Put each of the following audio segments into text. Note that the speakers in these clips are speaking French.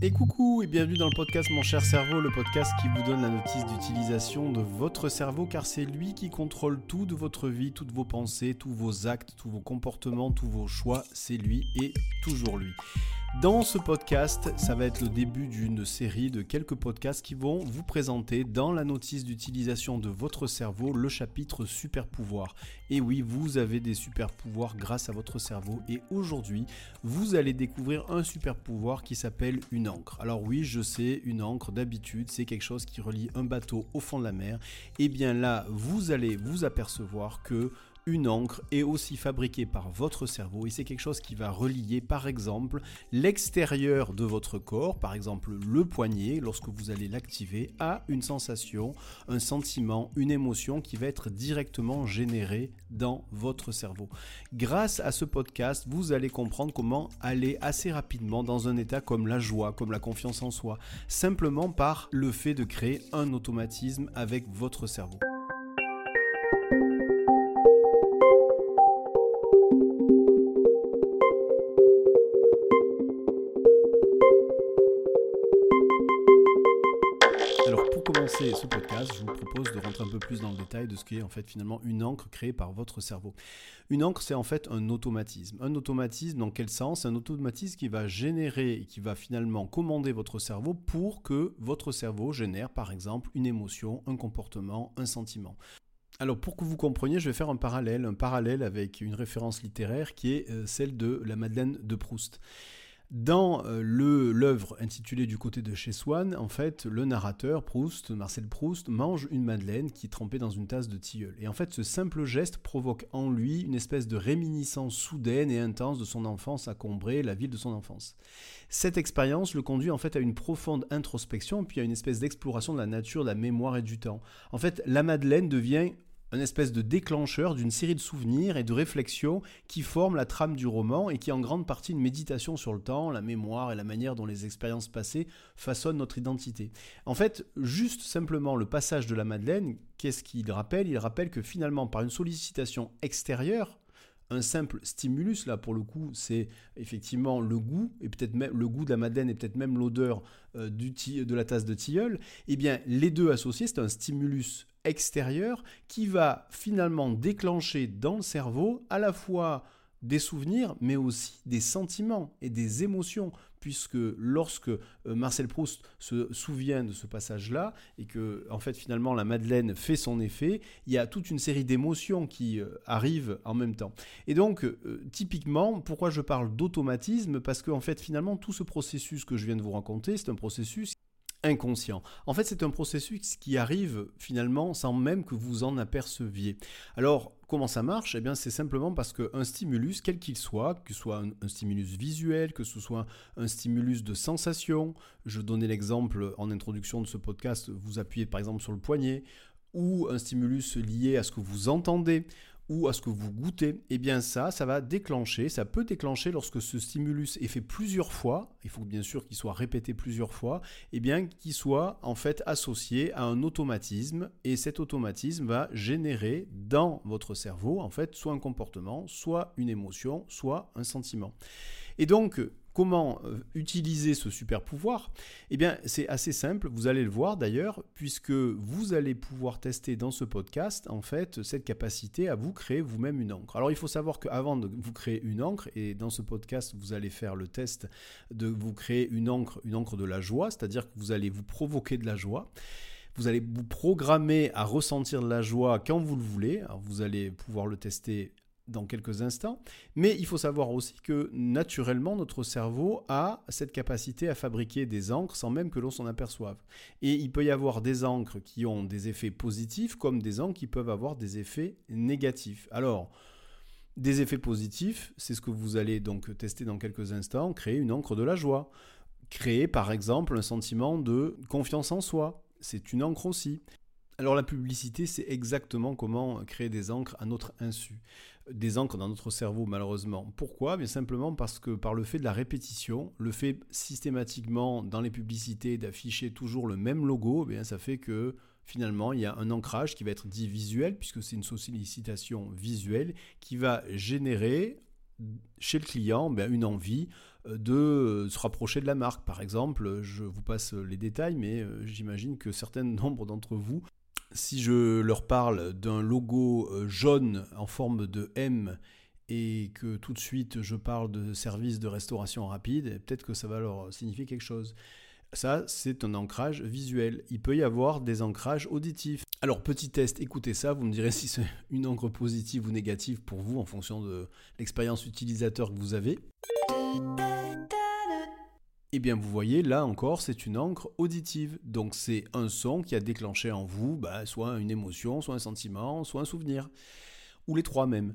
Et coucou et bienvenue dans le podcast Mon cher cerveau, le podcast qui vous donne la notice d'utilisation de votre cerveau car c'est lui qui contrôle tout de votre vie, toutes vos pensées, tous vos actes, tous vos comportements, tous vos choix, c'est lui et toujours lui. Dans ce podcast, ça va être le début d'une série de quelques podcasts qui vont vous présenter dans la notice d'utilisation de votre cerveau le chapitre super pouvoir. Et oui, vous avez des super pouvoirs grâce à votre cerveau et aujourd'hui, vous allez découvrir un super pouvoir qui s'appelle une encre. Alors oui, je sais, une encre d'habitude, c'est quelque chose qui relie un bateau au fond de la mer. Et eh bien là, vous allez vous apercevoir que une encre est aussi fabriquée par votre cerveau et c'est quelque chose qui va relier par exemple l'extérieur de votre corps, par exemple le poignet, lorsque vous allez l'activer, à une sensation, un sentiment, une émotion qui va être directement générée dans votre cerveau. Grâce à ce podcast, vous allez comprendre comment aller assez rapidement dans un état comme la joie, comme la confiance en soi, simplement par le fait de créer un automatisme avec votre cerveau. Je vous propose de rentrer un peu plus dans le détail de ce qu'est en fait finalement une encre créée par votre cerveau. Une encre, c'est en fait un automatisme. Un automatisme, dans quel sens? Un automatisme qui va générer, qui va finalement commander votre cerveau pour que votre cerveau génère par exemple une émotion, un comportement, un sentiment. Alors pour que vous compreniez, je vais faire un parallèle, un parallèle avec une référence littéraire qui est euh, celle de la Madeleine de Proust. Dans euh, l'œuvre intitulée Du côté de chez Swann, en fait, le narrateur, Proust, Marcel Proust, mange une madeleine qui est trempée dans une tasse de tilleul. Et en fait, ce simple geste provoque en lui une espèce de réminiscence soudaine et intense de son enfance à Combray, la ville de son enfance. Cette expérience le conduit en fait à une profonde introspection, puis à une espèce d'exploration de la nature, de la mémoire et du temps. En fait, la madeleine devient un espèce de déclencheur d'une série de souvenirs et de réflexions qui forment la trame du roman et qui est en grande partie une méditation sur le temps, la mémoire et la manière dont les expériences passées façonnent notre identité. En fait, juste simplement le passage de la Madeleine, qu'est-ce qu'il rappelle? Il rappelle que finalement, par une sollicitation extérieure, un simple stimulus, là pour le coup, c'est effectivement le goût, et peut-être même le goût de la madeleine et peut-être même l'odeur euh, de la tasse de tilleul, et eh bien les deux associés, c'est un stimulus extérieur qui va finalement déclencher dans le cerveau à la fois des souvenirs, mais aussi des sentiments et des émotions, puisque lorsque euh, Marcel Proust se souvient de ce passage-là, et que en fait finalement la Madeleine fait son effet, il y a toute une série d'émotions qui euh, arrivent en même temps. Et donc, euh, typiquement, pourquoi je parle d'automatisme? Parce qu'en fait finalement tout ce processus que je viens de vous raconter, c'est un processus inconscient. En fait, c'est un processus qui arrive finalement sans même que vous en aperceviez. Alors, comment ça marche? Eh bien, c'est simplement parce qu'un stimulus, quel qu'il soit, que ce soit un, stimulus visuel, que ce soit un stimulus de sensation, je donnais l'exemple en introduction de ce podcast, vous appuyez par exemple sur le poignet, ou un stimulus lié à ce que vous entendez, ou à ce que vous goûtez, eh bien ça, ça va déclencher, ça peut déclencher lorsque ce stimulus est fait plusieurs fois, il faut bien sûr qu'il soit répété plusieurs fois, eh bien qu'il soit en fait associé à un automatisme, et cet automatisme va générer dans votre cerveau en fait soit un comportement, soit une émotion, soit un sentiment. Et donc, Comment euh, utiliser ce super pouvoir Eh bien, c'est assez simple, vous allez le voir d'ailleurs, puisque vous allez pouvoir tester dans ce podcast, en fait, cette capacité à vous créer vous-même une encre. Alors, il faut savoir qu'avant de vous créer une encre, et dans ce podcast, vous allez faire le test de vous créer une encre, une encre de la joie, c'est-à-dire que vous allez vous provoquer de la joie. Vous allez vous programmer à ressentir de la joie quand vous le voulez. Vous allez pouvoir le tester dans quelques instants. Mais il faut savoir aussi que naturellement, notre cerveau a cette capacité à fabriquer des encres sans même que l'on s'en aperçoive. Et il peut y avoir des encres qui ont des effets positifs comme des encres qui peuvent avoir des effets négatifs. Alors, des effets positifs, c'est ce que vous allez donc tester dans quelques instants, créer une encre de la joie. Créer par exemple un sentiment de confiance en soi, c'est une encre aussi. Alors la publicité, c'est exactement comment créer des encres à notre insu des encres dans notre cerveau, malheureusement. Pourquoi? Bien simplement parce que par le fait de la répétition, le fait systématiquement dans les publicités d'afficher toujours le même logo, eh bien ça fait que finalement il y a un ancrage qui va être dit visuel, puisque c'est une sollicitation visuelle qui va générer chez le client ben, une envie de se rapprocher de la marque. Par exemple, je vous passe les détails, mais j'imagine que certains nombres d'entre vous si je leur parle d'un logo jaune en forme de M et que tout de suite je parle de service de restauration rapide, peut-être que ça va leur signifier quelque chose. Ça, c'est un ancrage visuel. Il peut y avoir des ancrages auditifs. Alors, petit test, écoutez ça, vous me direz si c'est une encre positive ou négative pour vous en fonction de l'expérience utilisateur que vous avez. Eh bien, vous voyez, là encore, c'est une encre auditive. Donc, c'est un son qui a déclenché en vous bah, soit une émotion, soit un sentiment, soit un souvenir. Ou les trois même.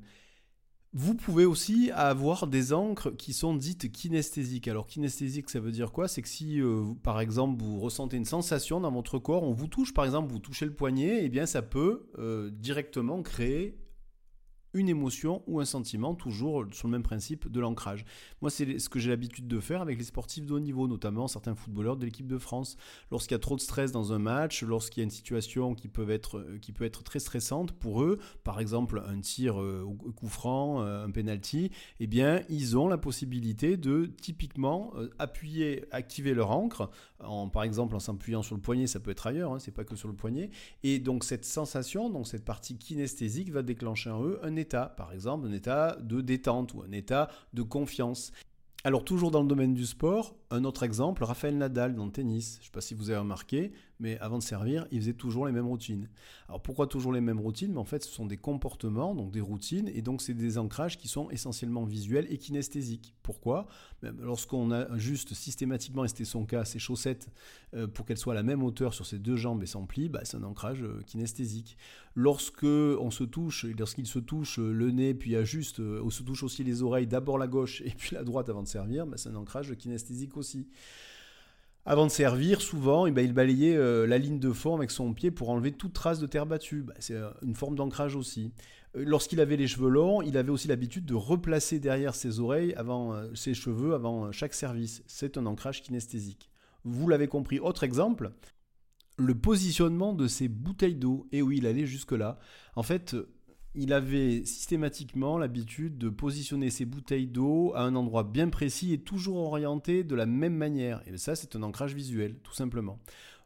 Vous pouvez aussi avoir des encres qui sont dites kinesthésiques. Alors kinesthésique, ça veut dire quoi? C'est que si, euh, par exemple, vous ressentez une sensation dans votre corps, on vous touche, par exemple, vous touchez le poignet, eh bien ça peut euh, directement créer une émotion ou un sentiment, toujours sur le même principe de l'ancrage. Moi, c'est ce que j'ai l'habitude de faire avec les sportifs de haut niveau, notamment certains footballeurs de l'équipe de France. Lorsqu'il y a trop de stress dans un match, lorsqu'il y a une situation qui peut être, euh, qui peut être très stressante pour eux, par exemple un tir euh, au coup franc, euh, un penalty, eh bien, ils ont la possibilité de typiquement appuyer, activer leur encre, en, par exemple en s'appuyant sur le poignet, ça peut être ailleurs, hein, c'est pas que sur le poignet, et donc cette sensation, donc cette partie kinesthésique va déclencher en eux un état, par exemple un état de détente ou un état de confiance. Alors toujours dans le domaine du sport, un autre exemple, Raphaël Nadal dans le tennis. Je ne sais pas si vous avez remarqué, mais avant de servir, il faisait toujours les mêmes routines. Alors pourquoi toujours les mêmes routines? Mais en fait, ce sont des comportements, donc des routines, et donc c'est des ancrages qui sont essentiellement visuels et kinesthésiques. Pourquoi? Lorsqu'on a juste systématiquement, et c'était son cas, ses chaussettes, euh, pour qu'elles soient à la même hauteur sur ses deux jambes et sans pli, bah, c'est un ancrage euh, kinesthésique. Lorsque on se touche, lorsqu'il se touche euh, le nez, puis ajuste, on se touche aussi les oreilles, d'abord la gauche et puis la droite avant de servir, bah, c'est un ancrage kinesthésique aussi. Avant de servir, souvent, eh ben, il balayait euh, la ligne de fond avec son pied pour enlever toute trace de terre battue. Bah, c'est euh, une forme d'ancrage aussi. Euh, lorsqu'il avait les cheveux longs, il avait aussi l'habitude de replacer derrière ses oreilles, avant ses cheveux, avant chaque service. C'est un ancrage kinesthésique. Vous l'avez compris. Autre exemple, le positionnement de ses bouteilles d'eau. Et oui, il allait jusque-là. En fait, il avait systématiquement l'habitude de positionner ses bouteilles d'eau à un endroit bien précis et toujours orienté de la même manière. Et ça, c'est un ancrage visuel, tout simplement.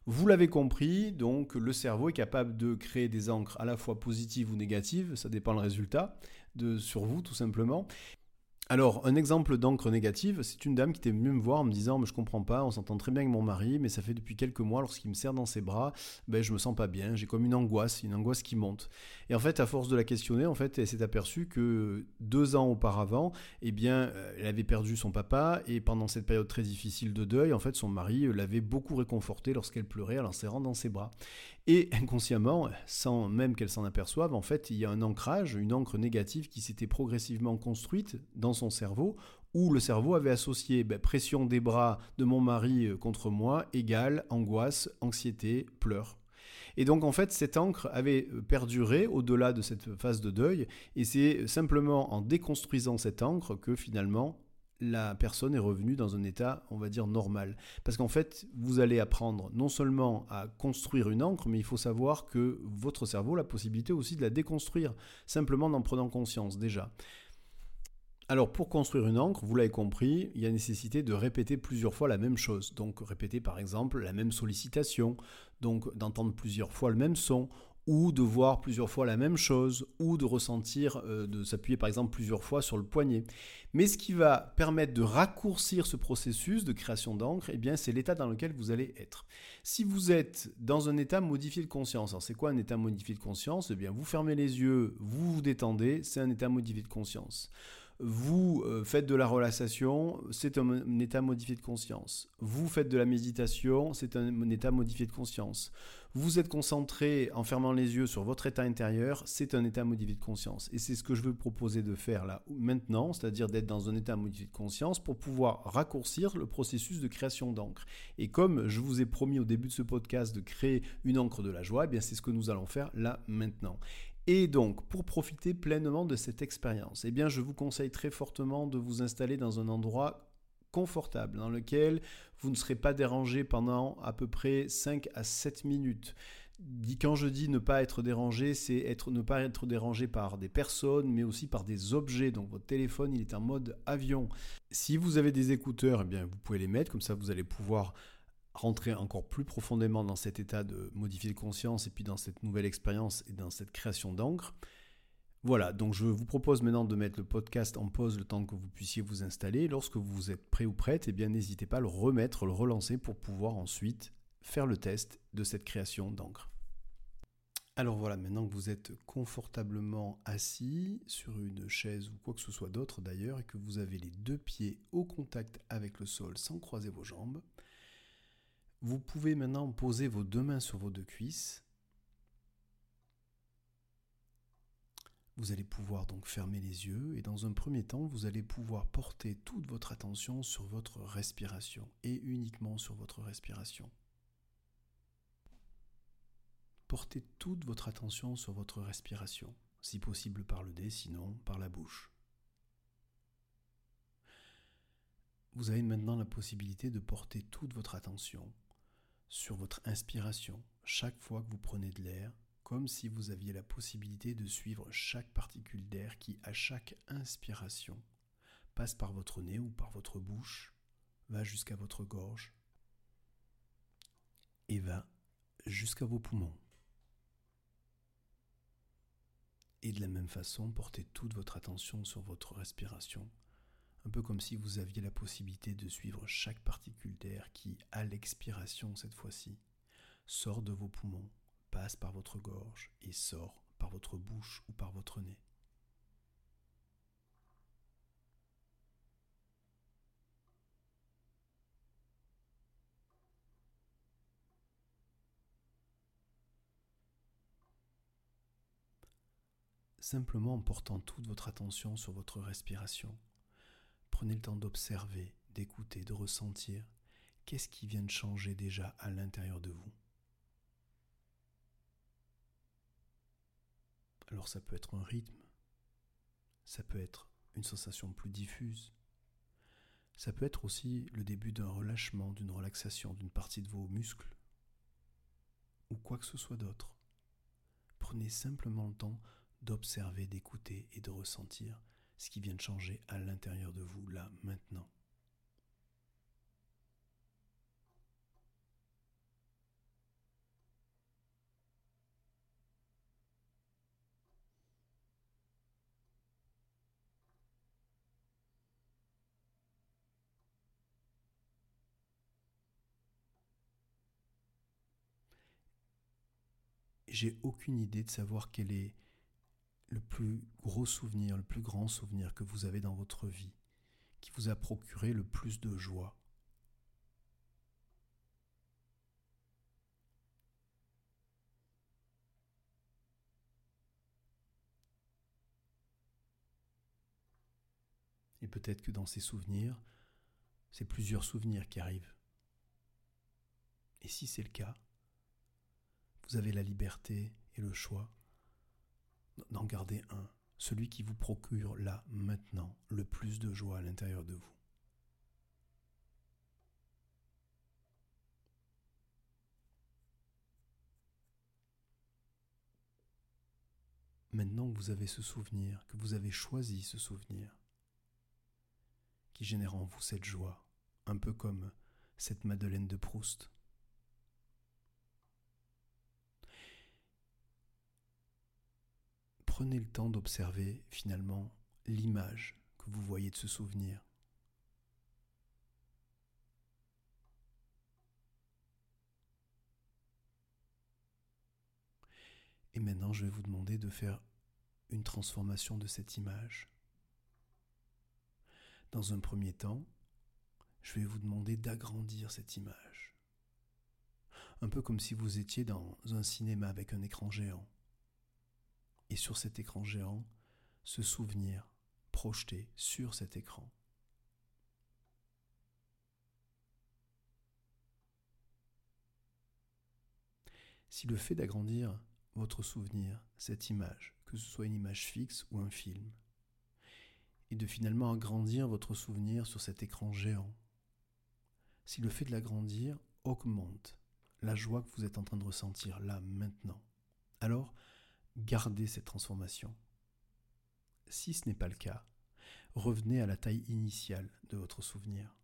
Vous l'avez compris, donc le cerveau est capable de créer des encres à la fois positives ou négatives, ça dépend le résultat de, sur vous tout simplement. Alors, un exemple d'encre négative, c'est une dame qui était venue me voir en me disant, mais je comprends pas, on s'entend très bien avec mon mari, mais ça fait depuis quelques mois, lorsqu'il me serre dans ses bras, ben, je me sens pas bien, j'ai comme une angoisse, une angoisse qui monte. Et en fait, à force de la questionner, en fait, elle s'est aperçue que deux ans auparavant, eh bien, euh, elle avait perdu son papa, et pendant cette période très difficile de deuil, en fait, son mari l'avait beaucoup réconfortée lorsqu'elle pleurait en l'enserrant dans ses bras. Et inconsciemment, sans même qu'elle s'en aperçoive, en fait, il y a un ancrage, une encre négative qui s'était progressivement construite dans son cerveau, où le cerveau avait associé ben, pression des bras de mon mari euh, contre moi égale angoisse, anxiété, pleurs. Et donc en fait, cette encre avait euh, perduré au-delà de cette phase de deuil, et c'est simplement en déconstruisant cette encre que finalement la personne est revenue dans un état, on va dire, normal. Parce qu'en fait, vous allez apprendre non seulement à construire une encre, mais il faut savoir que votre cerveau a la possibilité aussi de la déconstruire, simplement en prenant conscience déjà. Alors pour construire une encre, vous l'avez compris, il y a nécessité de répéter plusieurs fois la même chose. Donc répéter par exemple la même sollicitation, donc d'entendre plusieurs fois le même son, ou de voir plusieurs fois la même chose, ou de ressentir, euh, de s'appuyer par exemple plusieurs fois sur le poignet. Mais ce qui va permettre de raccourcir ce processus de création d'encre, eh bien c'est l'état dans lequel vous allez être. Si vous êtes dans un état modifié de conscience, alors c'est quoi un état modifié de conscience? Eh bien vous fermez les yeux, vous vous détendez, c'est un état modifié de conscience. Vous euh, faites de la relaxation, c'est un, état modifié de conscience. Vous faites de la méditation, c'est un, état modifié de conscience. Vous êtes concentré en fermant les yeux sur votre état intérieur, c'est un état modifié de conscience. Et c'est ce que je veux proposer de faire là maintenant, c'est-à-dire d'être dans un état modifié de conscience pour pouvoir raccourcir le processus de création d'encre. Et comme je vous ai promis au début de ce podcast de créer une encre de la joie, eh bien c'est ce que nous allons faire là maintenant. Et donc, pour profiter pleinement de cette expérience, eh je vous conseille très fortement de vous installer dans un endroit confortable, dans lequel vous ne serez pas dérangé pendant à peu près 5 à 7 minutes. quand je dis ne pas être dérangé, c'est être, ne pas être dérangé par des personnes, mais aussi par des objets. Donc votre téléphone, il est en mode avion. Si vous avez des écouteurs, eh bien vous pouvez les mettre, comme ça vous allez pouvoir rentrer encore plus profondément dans cet état de modifier de conscience et puis dans cette nouvelle expérience et dans cette création d'encre. Voilà, donc je vous propose maintenant de mettre le podcast en pause le temps que vous puissiez vous installer. Lorsque vous êtes prêt ou prête, eh bien n'hésitez pas à le remettre, le relancer pour pouvoir ensuite faire le test de cette création d'encre. Alors voilà, maintenant que vous êtes confortablement assis sur une chaise ou quoi que ce soit d'autre d'ailleurs, et que vous avez les deux pieds au contact avec le sol sans croiser vos jambes, vous pouvez maintenant poser vos deux mains sur vos deux cuisses. Vous allez pouvoir donc fermer les yeux et dans un premier temps, vous allez pouvoir porter toute votre attention sur votre respiration et uniquement sur votre respiration. Portez toute votre attention sur votre respiration, si possible par le nez, sinon par la bouche. Vous avez maintenant la possibilité de porter toute votre attention sur votre inspiration chaque fois que vous prenez de l'air, comme si vous aviez la possibilité de suivre chaque particule d'air qui, à chaque inspiration, passe par votre nez ou par votre bouche, va jusqu'à votre gorge et va jusqu'à vos poumons. Et de la même façon, portez toute votre attention sur votre respiration, un peu comme si vous aviez la possibilité de suivre chaque particule d'air l'expiration cette fois-ci, sort de vos poumons, passe par votre gorge et sort par votre bouche ou par votre nez. simplement en portant toute votre attention sur votre respiration. Prenez le temps d'observer, d'écouter, de ressentir qu'est-ce qui vient de changer déjà à l'intérieur de vous? Alors ça peut être un rythme, ça peut être une sensation plus diffuse, ça peut être aussi le début d'un relâchement, d'une relaxation d'une partie de vos muscles, ou quoi que ce soit d'autre. Prenez simplement le temps d'observer, d'écouter et de ressentir ce qui vient de changer à l'intérieur de vous, là, maintenant. J'ai aucune idée de savoir quelle est le plus gros souvenir, le plus grand souvenir que vous avez dans votre vie, qui vous a procuré le plus de joie Et peut-être que dans ces souvenirs, c'est plusieurs souvenirs qui arrivent. Et si c'est le cas, vous avez la liberté et le choix d'en garder un, celui qui vous procure là, maintenant, le plus de joie à l'intérieur de vous. Maintenant que vous avez ce souvenir, que vous avez choisi ce souvenir, qui génère en vous cette joie, un peu comme cette Madeleine de Proust, prenez le temps d'observer finalement l'image que vous voyez de ce souvenir. Et maintenant, je vais vous demander de faire une transformation de cette image. Dans un premier temps, je vais vous demander d'agrandir cette image. Un peu comme si vous étiez dans un cinéma avec un écran géant et sur cet écran géant, ce souvenir projeté sur cet écran. Si le fait d'agrandir votre souvenir, cette image, que ce soit une image fixe ou un film, et de finalement agrandir votre souvenir sur cet écran géant, si le fait de l'agrandir augmente la joie que vous êtes en train de ressentir là, maintenant. Alors, gardez cette transformation. Si ce n'est pas le cas, revenez à la taille initiale de votre souvenir.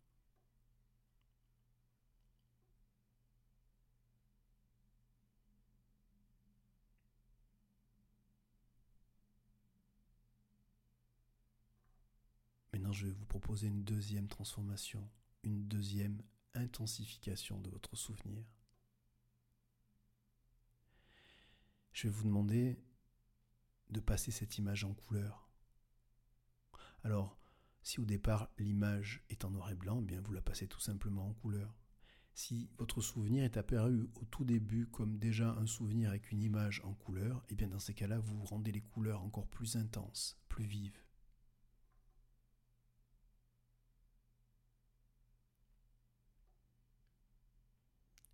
Maintenant, je vais vous proposer une deuxième transformation, une deuxième intensification de votre souvenir. Je vais vous demander de passer cette image en couleur. Alors, si au départ l'image est en noir et blanc, eh bien vous la passez tout simplement en couleur. Si votre souvenir est apparu au tout début comme déjà un souvenir avec une image en couleur, eh bien dans ces cas-là, vous rendez les couleurs encore plus intenses, plus vives.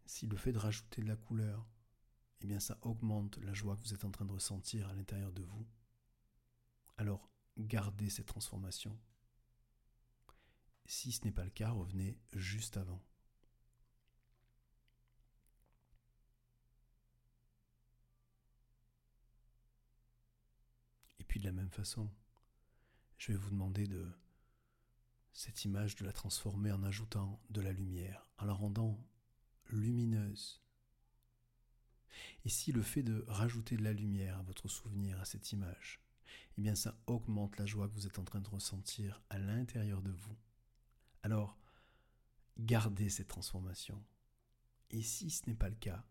si le fait de rajouter de la couleur, eh bien ça augmente la joie que vous êtes en train de ressentir à l'intérieur de vous, alors gardez cette transformation. Si ce n'est pas le cas, revenez juste avant. Et puis de la même façon, je vais vous demander de cette image de la transformer en ajoutant de la lumière, en la rendant lumineuse. Et si le fait de rajouter de la lumière à votre souvenir, à cette image, eh bien ça augmente la joie que vous êtes en train de ressentir à l'intérieur de vous. Alors, gardez cette transformation. Et si ce n'est pas le cas,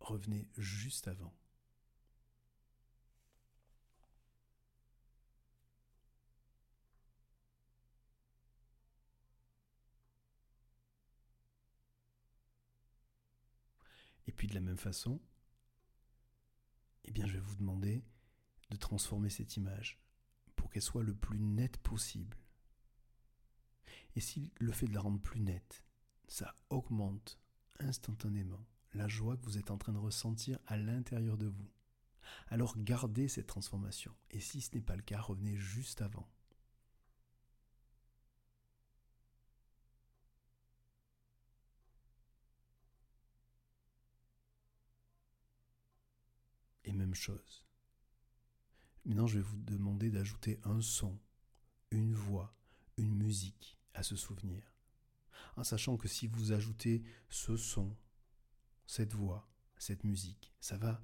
revenez juste avant. Et puis de la même façon, eh bien je vais vous demander de transformer cette image pour qu'elle soit le plus nette possible. Et si le fait de la rendre plus nette, ça augmente instantanément la joie que vous êtes en train de ressentir à l'intérieur de vous, alors gardez cette transformation. Et si ce n'est pas le cas, revenez juste avant. Et même chose. Maintenant, je vais vous demander d'ajouter un son, une voix, une musique à ce souvenir. En sachant que si vous ajoutez ce son, cette voix, cette musique, ça va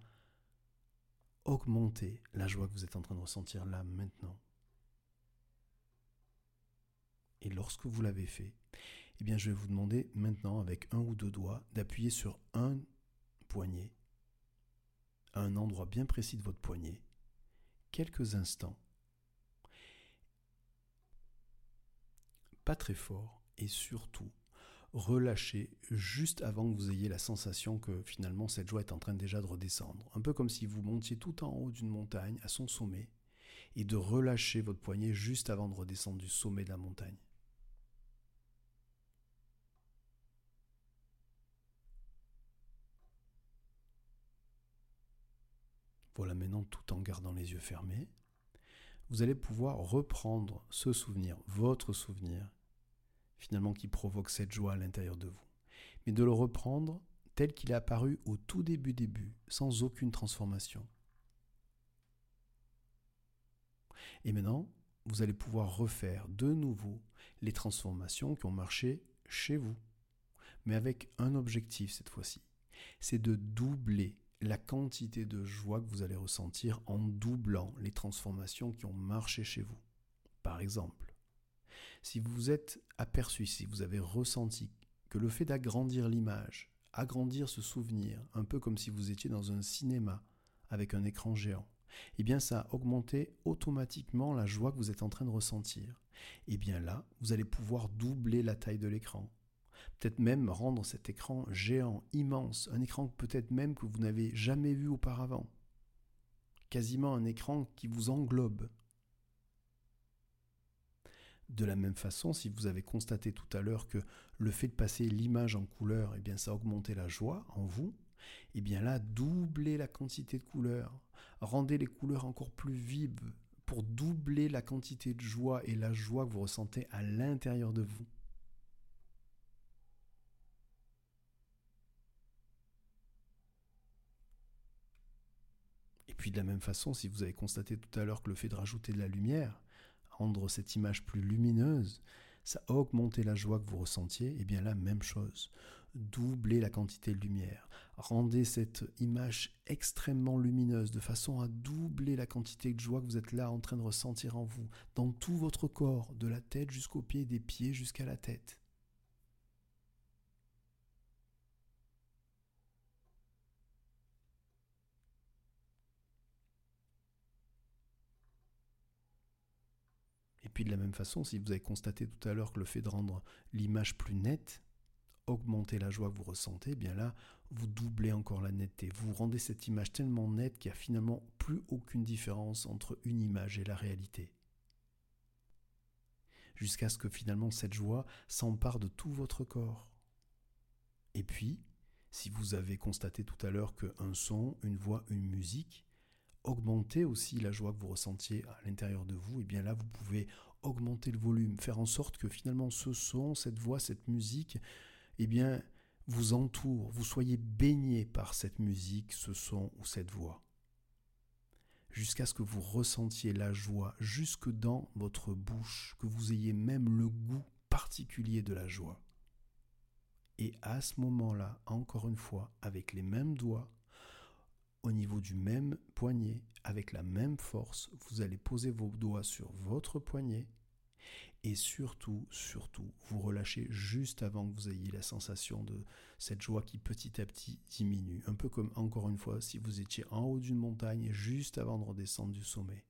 augmenter la joie que vous êtes en train de ressentir là maintenant. Et lorsque vous l'avez fait, eh bien je vais vous demander maintenant avec un ou deux doigts d'appuyer sur un poignet à un endroit bien précis de votre poignet, quelques instants, pas très fort, et surtout relâchez juste avant que vous ayez la sensation que finalement cette joie est en train déjà de redescendre. Un peu comme si vous montiez tout en haut d'une montagne, à son sommet, et de relâcher votre poignet juste avant de redescendre du sommet de la montagne. Voilà maintenant tout en gardant les yeux fermés. Vous allez pouvoir reprendre ce souvenir, votre souvenir, finalement qui provoque cette joie à l'intérieur de vous. Mais de le reprendre tel qu'il est apparu au tout début début, sans aucune transformation. Et maintenant, vous allez pouvoir refaire de nouveau les transformations qui ont marché chez vous, mais avec un objectif cette fois-ci, c'est de doubler la quantité de joie que vous allez ressentir en doublant les transformations qui ont marché chez vous. Par exemple, si vous vous êtes aperçu, si vous avez ressenti que le fait d'agrandir l'image, agrandir ce souvenir, un peu comme si vous étiez dans un cinéma avec un écran géant, eh bien ça a augmenté automatiquement la joie que vous êtes en train de ressentir. Eh bien là, vous allez pouvoir doubler la taille de l'écran, peut-être même rendre cet écran géant, immense, un écran peut-être même que vous n'avez jamais vu auparavant, quasiment un écran qui vous englobe. De la même façon, si vous avez constaté tout à l'heure que le fait de passer l'image en couleur, eh bien ça a augmenté la joie en vous, eh bien là, doublez la quantité de couleurs, rendez les couleurs encore plus vives pour doubler la quantité de joie et la joie que vous ressentez à l'intérieur de vous. Puis de la même façon, si vous avez constaté tout à l'heure que le fait de rajouter de la lumière, rendre cette image plus lumineuse, ça a augmenté la joie que vous ressentiez, et eh bien la même chose. Doublez la quantité de lumière. Rendez cette image extrêmement lumineuse de façon à doubler la quantité de joie que vous êtes là en train de ressentir en vous, dans tout votre corps, de la tête jusqu'aux pieds, des pieds jusqu'à la tête. Puis de la même façon, si vous avez constaté tout à l'heure que le fait de rendre l'image plus nette, augmenter la joie que vous ressentez, eh bien là, vous doublez encore la netteté. Vous rendez cette image tellement nette qu'il n'y a finalement plus aucune différence entre une image et la réalité. Jusqu'à ce que finalement cette joie s'empare de tout votre corps. Et puis, si vous avez constaté tout à l'heure qu'un son, une voix, une musique augmenter aussi la joie que vous ressentiez à l'intérieur de vous, et bien là, vous pouvez augmenter le volume, faire en sorte que finalement ce son, cette voix, cette musique, eh bien, vous entoure, vous soyez baigné par cette musique, ce son ou cette voix. Jusqu'à ce que vous ressentiez la joie jusque dans votre bouche, que vous ayez même le goût particulier de la joie. Et à ce moment-là, encore une fois, avec les mêmes doigts, au niveau du même poignet, avec la même force, vous allez poser vos doigts sur votre poignet et surtout, surtout, vous relâchez juste avant que vous ayez la sensation de cette joie qui petit à petit diminue. Un peu comme, encore une fois, si vous étiez en haut d'une montagne juste avant de redescendre du sommet.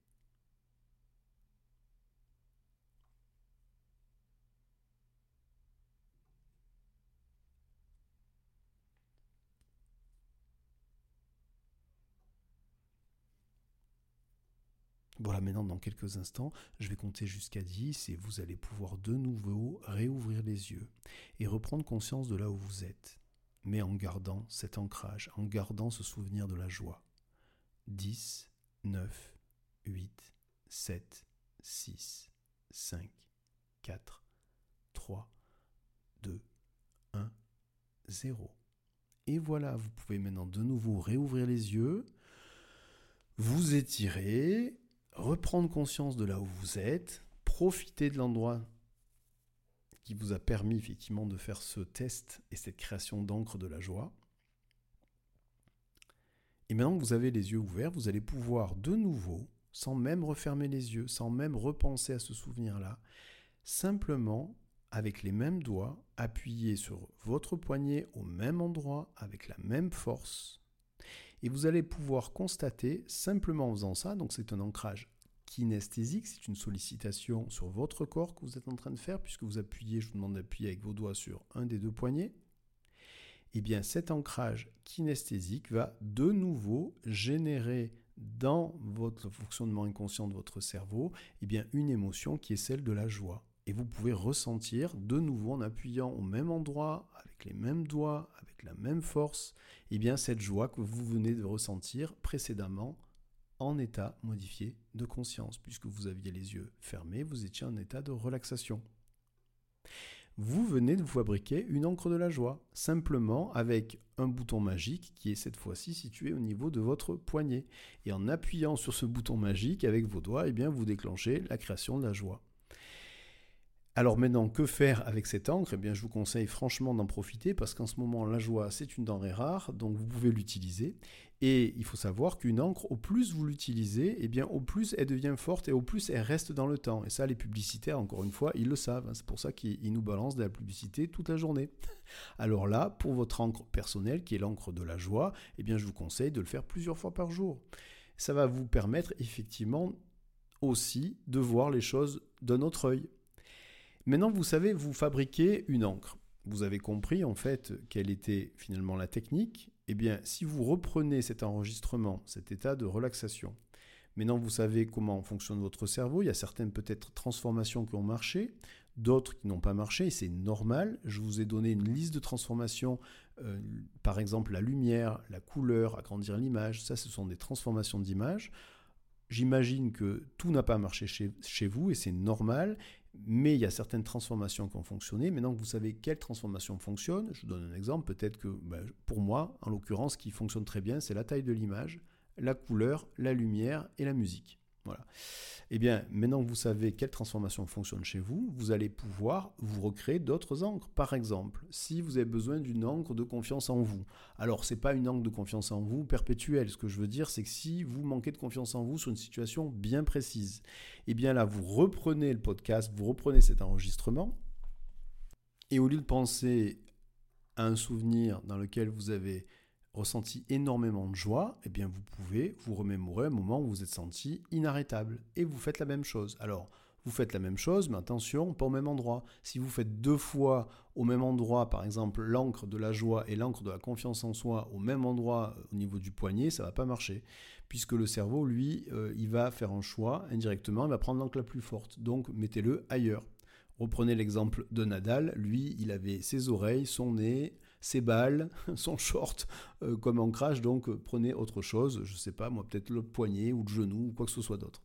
Maintenant, dans quelques instants, je vais compter jusqu'à 10 et vous allez pouvoir de nouveau réouvrir les yeux et reprendre conscience de là où vous êtes, mais en gardant cet ancrage, en gardant ce souvenir de la joie. 10, 9, 8, 7, 6, 5, 4, 3, 2, 1, 0. Et voilà, vous pouvez maintenant de nouveau réouvrir les yeux, vous étirer, reprendre conscience de là où vous êtes, profiter de l'endroit qui vous a permis effectivement de faire ce test et cette création d'encre de la joie. Et maintenant que vous avez les yeux ouverts, vous allez pouvoir de nouveau, sans même refermer les yeux, sans même repenser à ce souvenir-là, simplement, avec les mêmes doigts, appuyer sur votre poignet au même endroit, avec la même force, et vous allez pouvoir constater, simplement en faisant ça, donc c'est un ancrage kinesthésique, c'est une sollicitation sur votre corps que vous êtes en train de faire, puisque vous appuyez, je vous demande d'appuyer avec vos doigts sur un des deux poignets, et eh bien cet ancrage kinesthésique va de nouveau générer dans votre fonctionnement inconscient de votre cerveau eh bien une émotion qui est celle de la joie. Et vous pouvez ressentir de nouveau en appuyant au même endroit, avec les mêmes doigts, avec la même force, eh bien cette joie que vous venez de ressentir précédemment en état modifié de conscience, puisque vous aviez les yeux fermés, vous étiez en état de relaxation. Vous venez de vous fabriquer une encre de la joie, simplement avec un bouton magique qui est cette fois-ci situé au niveau de votre poignet. Et en appuyant sur ce bouton magique avec vos doigts, eh bien, vous déclenchez la création de la joie. Alors maintenant, que faire avec cette encre? Eh bien, je vous conseille franchement d'en profiter parce qu'en ce moment, la joie, c'est une denrée rare, donc vous pouvez l'utiliser. Et il faut savoir qu'une encre, au plus vous l'utilisez, eh bien, au plus elle devient forte et au plus elle reste dans le temps. Et ça, les publicitaires, encore une fois, ils le savent. Hein. C'est pour ça qu'ils nous balancent de la publicité toute la journée. Alors là, pour votre encre personnelle, qui est l'encre de la joie, eh bien, je vous conseille de le faire plusieurs fois par jour. Ça va vous permettre effectivement aussi de voir les choses d'un autre œil. Maintenant, vous savez, vous fabriquez une encre. Vous avez compris en fait quelle était finalement la technique. Eh bien, si vous reprenez cet enregistrement, cet état de relaxation, maintenant vous savez comment fonctionne votre cerveau. Il y a certaines peut-être transformations qui ont marché, d'autres qui n'ont pas marché, et c'est normal. Je vous ai donné une liste de transformations, euh, par exemple la lumière, la couleur, agrandir l'image. Ça, ce sont des transformations d'image. J'imagine que tout n'a pas marché chez, chez vous et c'est normal mais il y a certaines transformations qui ont fonctionné. Maintenant que vous savez quelle transformation fonctionne, je vous donne un exemple. Peut-être que ben, pour moi, en l'occurrence, ce qui fonctionne très bien, c'est la taille de l'image, la couleur, la lumière et la musique. Voilà. Eh bien, maintenant que vous savez quelle transformation fonctionne chez vous, vous allez pouvoir vous recréer d'autres encres. Par exemple, si vous avez besoin d'une encre de confiance en vous. Alors, ce n'est pas une encre de confiance en vous perpétuelle. Ce que je veux dire, c'est que si vous manquez de confiance en vous sur une situation bien précise, eh bien là, vous reprenez le podcast, vous reprenez cet enregistrement, et au lieu de penser à un souvenir dans lequel vous avez ressenti énormément de joie, eh bien vous pouvez vous remémorer un moment où vous êtes senti inarrêtable. Et vous faites la même chose. Alors, vous faites la même chose, mais attention, pas au même endroit. Si vous faites deux fois au même endroit, par exemple l'encre de la joie et l'encre de la confiance en soi au même endroit au niveau du poignet, ça va pas marcher. Puisque le cerveau, lui, euh, il va faire un choix indirectement, il va prendre l'encre la plus forte. Donc mettez-le ailleurs. Reprenez l'exemple de Nadal, lui, il avait ses oreilles, son nez, ses balles, son short euh, comme ancrage, donc euh, prenez autre chose, je ne sais pas, moi peut-être le poignet ou le genou ou quoi que ce soit d'autre.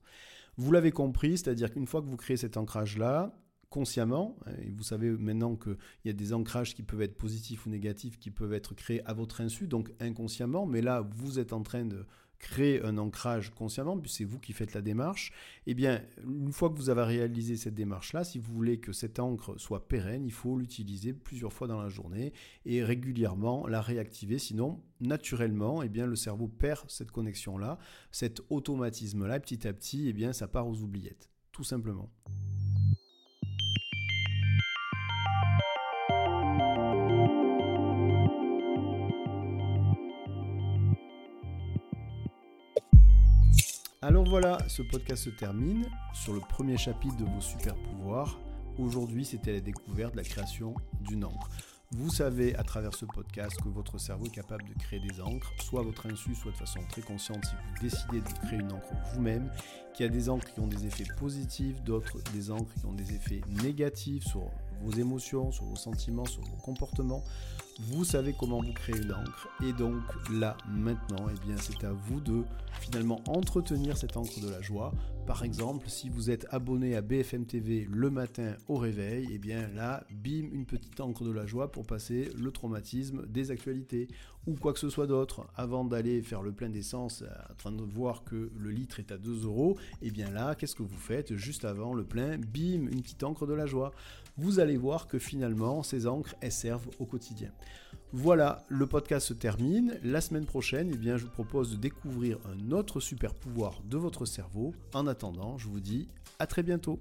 Vous l'avez compris, c'est-à-dire qu'une fois que vous créez cet ancrage-là, consciemment, hein, et vous savez maintenant qu'il y a des ancrages qui peuvent être positifs ou négatifs, qui peuvent être créés à votre insu, donc inconsciemment, mais là, vous êtes en train de créer un ancrage consciemment, puis c'est vous qui faites la démarche, eh bien, une fois que vous avez réalisé cette démarche-là, si vous voulez que cette encre soit pérenne, il faut l'utiliser plusieurs fois dans la journée et régulièrement la réactiver, sinon, naturellement, eh bien, le cerveau perd cette connexion-là, cet automatisme-là, petit à petit, eh bien, ça part aux oubliettes, tout simplement. Alors voilà, ce podcast se termine sur le premier chapitre de vos super pouvoirs. Aujourd'hui, c'était la découverte de la création d'une encre. Vous savez à travers ce podcast que votre cerveau est capable de créer des encres, soit à votre insu, soit de façon très consciente si vous décidez de créer une encre vous-même, qu'il y a des encres qui ont des effets positifs, d'autres des encres qui ont des effets négatifs sur vos émotions, sur vos sentiments, sur vos comportements. Vous savez comment vous créez une encre. Et donc là, maintenant, eh bien, c'est à vous de finalement entretenir cette encre de la joie. Par exemple, si vous êtes abonné à BFM TV le matin au réveil, eh bien là, bim, une petite encre de la joie pour passer le traumatisme des actualités ou quoi que ce soit d'autre. Avant d'aller faire le plein d'essence, en train de voir que le litre est à 2 euros, eh bien là, qu'est-ce que vous faites juste avant le plein Bim, une petite encre de la joie vous allez voir que finalement, ces encres, elles servent au quotidien. Voilà, le podcast se termine. La semaine prochaine, eh bien, je vous propose de découvrir un autre super pouvoir de votre cerveau. En attendant, je vous dis à très bientôt.